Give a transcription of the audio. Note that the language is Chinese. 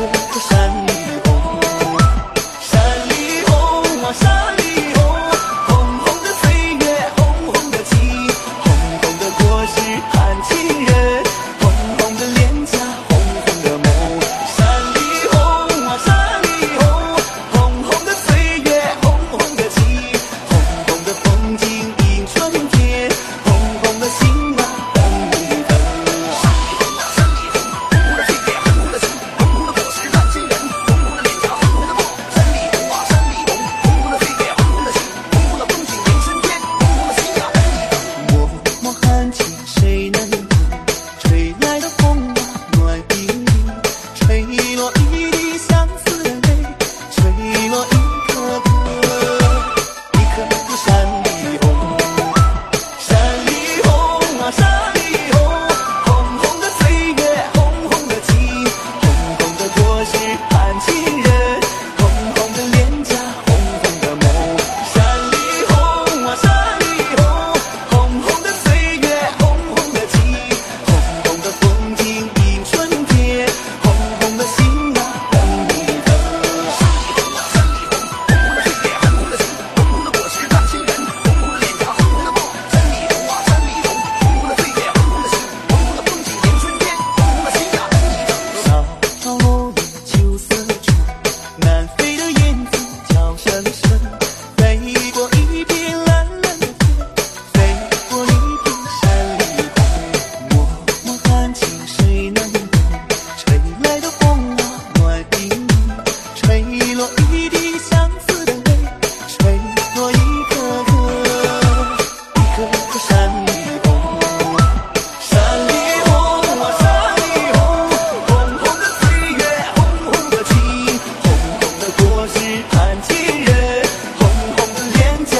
山。山里红山里红啊山里红红红的岁月红红的情红红的果实盼亲人红红的脸颊